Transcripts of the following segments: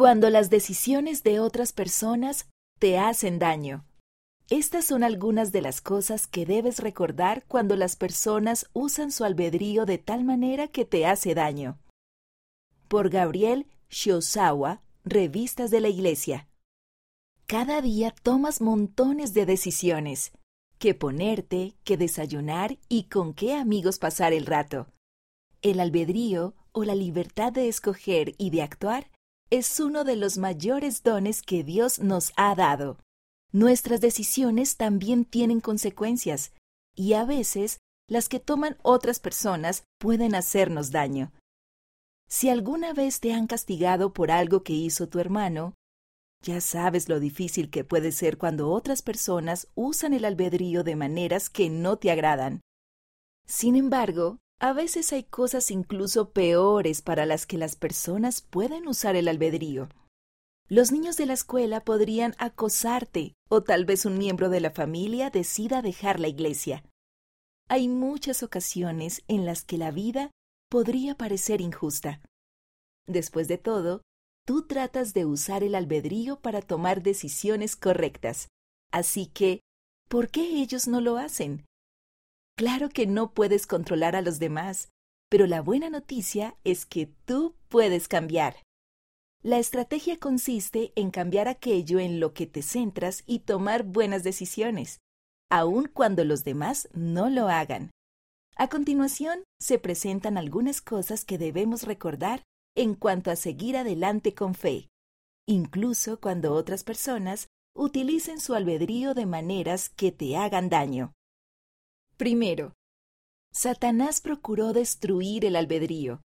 Cuando las decisiones de otras personas te hacen daño. Estas son algunas de las cosas que debes recordar cuando las personas usan su albedrío de tal manera que te hace daño. Por Gabriel Shiosawa, Revistas de la Iglesia. Cada día tomas montones de decisiones. Qué ponerte, qué desayunar y con qué amigos pasar el rato. El albedrío o la libertad de escoger y de actuar es uno de los mayores dones que Dios nos ha dado. Nuestras decisiones también tienen consecuencias, y a veces las que toman otras personas pueden hacernos daño. Si alguna vez te han castigado por algo que hizo tu hermano, ya sabes lo difícil que puede ser cuando otras personas usan el albedrío de maneras que no te agradan. Sin embargo, a veces hay cosas incluso peores para las que las personas pueden usar el albedrío. Los niños de la escuela podrían acosarte o tal vez un miembro de la familia decida dejar la iglesia. Hay muchas ocasiones en las que la vida podría parecer injusta. Después de todo, tú tratas de usar el albedrío para tomar decisiones correctas. Así que, ¿por qué ellos no lo hacen? Claro que no puedes controlar a los demás, pero la buena noticia es que tú puedes cambiar. La estrategia consiste en cambiar aquello en lo que te centras y tomar buenas decisiones, aun cuando los demás no lo hagan. A continuación, se presentan algunas cosas que debemos recordar en cuanto a seguir adelante con fe, incluso cuando otras personas utilicen su albedrío de maneras que te hagan daño. Primero, Satanás procuró destruir el albedrío.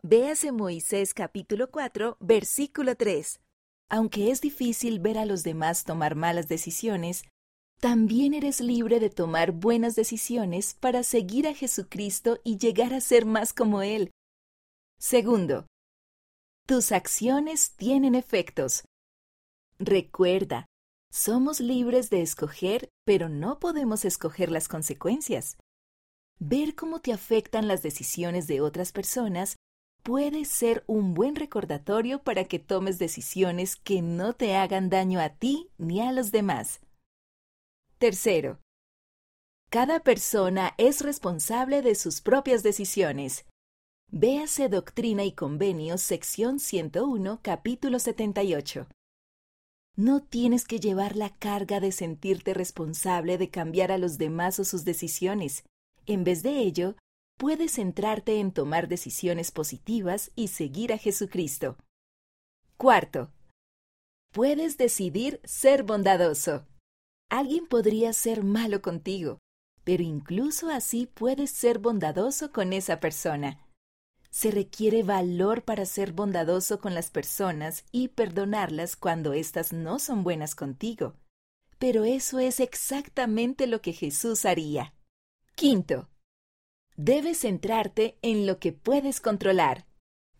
Véase Moisés capítulo 4, versículo 3. Aunque es difícil ver a los demás tomar malas decisiones, también eres libre de tomar buenas decisiones para seguir a Jesucristo y llegar a ser más como Él. Segundo, tus acciones tienen efectos. Recuerda, somos libres de escoger, pero no podemos escoger las consecuencias. Ver cómo te afectan las decisiones de otras personas puede ser un buen recordatorio para que tomes decisiones que no te hagan daño a ti ni a los demás. Tercero, cada persona es responsable de sus propias decisiones. Véase Doctrina y Convenios, sección 101, capítulo 78. No tienes que llevar la carga de sentirte responsable de cambiar a los demás o sus decisiones. En vez de ello, puedes centrarte en tomar decisiones positivas y seguir a Jesucristo. Cuarto, puedes decidir ser bondadoso. Alguien podría ser malo contigo, pero incluso así puedes ser bondadoso con esa persona. Se requiere valor para ser bondadoso con las personas y perdonarlas cuando éstas no son buenas contigo. Pero eso es exactamente lo que Jesús haría. Quinto, debes centrarte en lo que puedes controlar.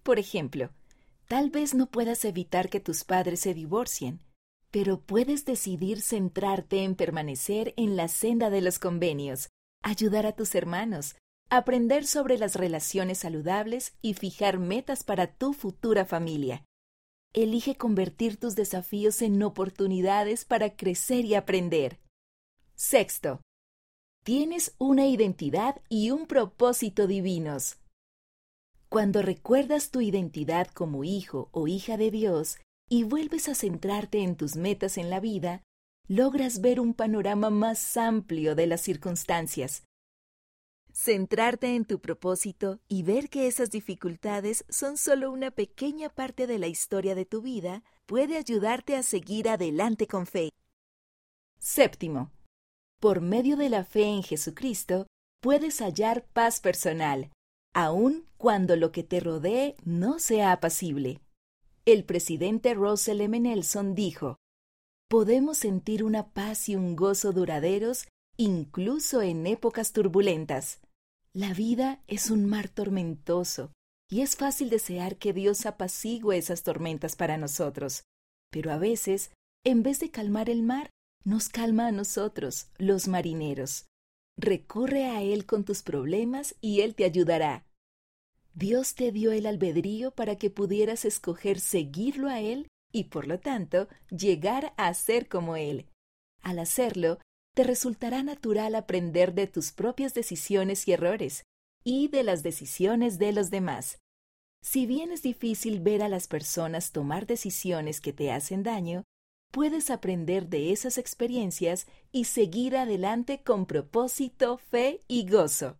Por ejemplo, tal vez no puedas evitar que tus padres se divorcien, pero puedes decidir centrarte en permanecer en la senda de los convenios, ayudar a tus hermanos, aprender sobre las relaciones saludables y fijar metas para tu futura familia. Elige convertir tus desafíos en oportunidades para crecer y aprender. Sexto, tienes una identidad y un propósito divinos. Cuando recuerdas tu identidad como hijo o hija de Dios y vuelves a centrarte en tus metas en la vida, logras ver un panorama más amplio de las circunstancias Centrarte en tu propósito y ver que esas dificultades son solo una pequeña parte de la historia de tu vida puede ayudarte a seguir adelante con fe. Séptimo. Por medio de la fe en Jesucristo, puedes hallar paz personal, aun cuando lo que te rodee no sea apacible. El presidente Russell M. Nelson dijo, Podemos sentir una paz y un gozo duraderos incluso en épocas turbulentas. La vida es un mar tormentoso y es fácil desear que Dios apacigüe esas tormentas para nosotros, pero a veces, en vez de calmar el mar, nos calma a nosotros, los marineros. Recurre a Él con tus problemas y Él te ayudará. Dios te dio el albedrío para que pudieras escoger seguirlo a Él y por lo tanto llegar a ser como Él. Al hacerlo, te resultará natural aprender de tus propias decisiones y errores y de las decisiones de los demás. Si bien es difícil ver a las personas tomar decisiones que te hacen daño, puedes aprender de esas experiencias y seguir adelante con propósito, fe y gozo.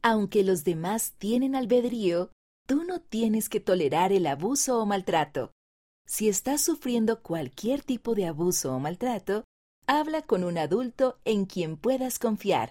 Aunque los demás tienen albedrío, tú no tienes que tolerar el abuso o maltrato. Si estás sufriendo cualquier tipo de abuso o maltrato, habla con un adulto en quien puedas confiar.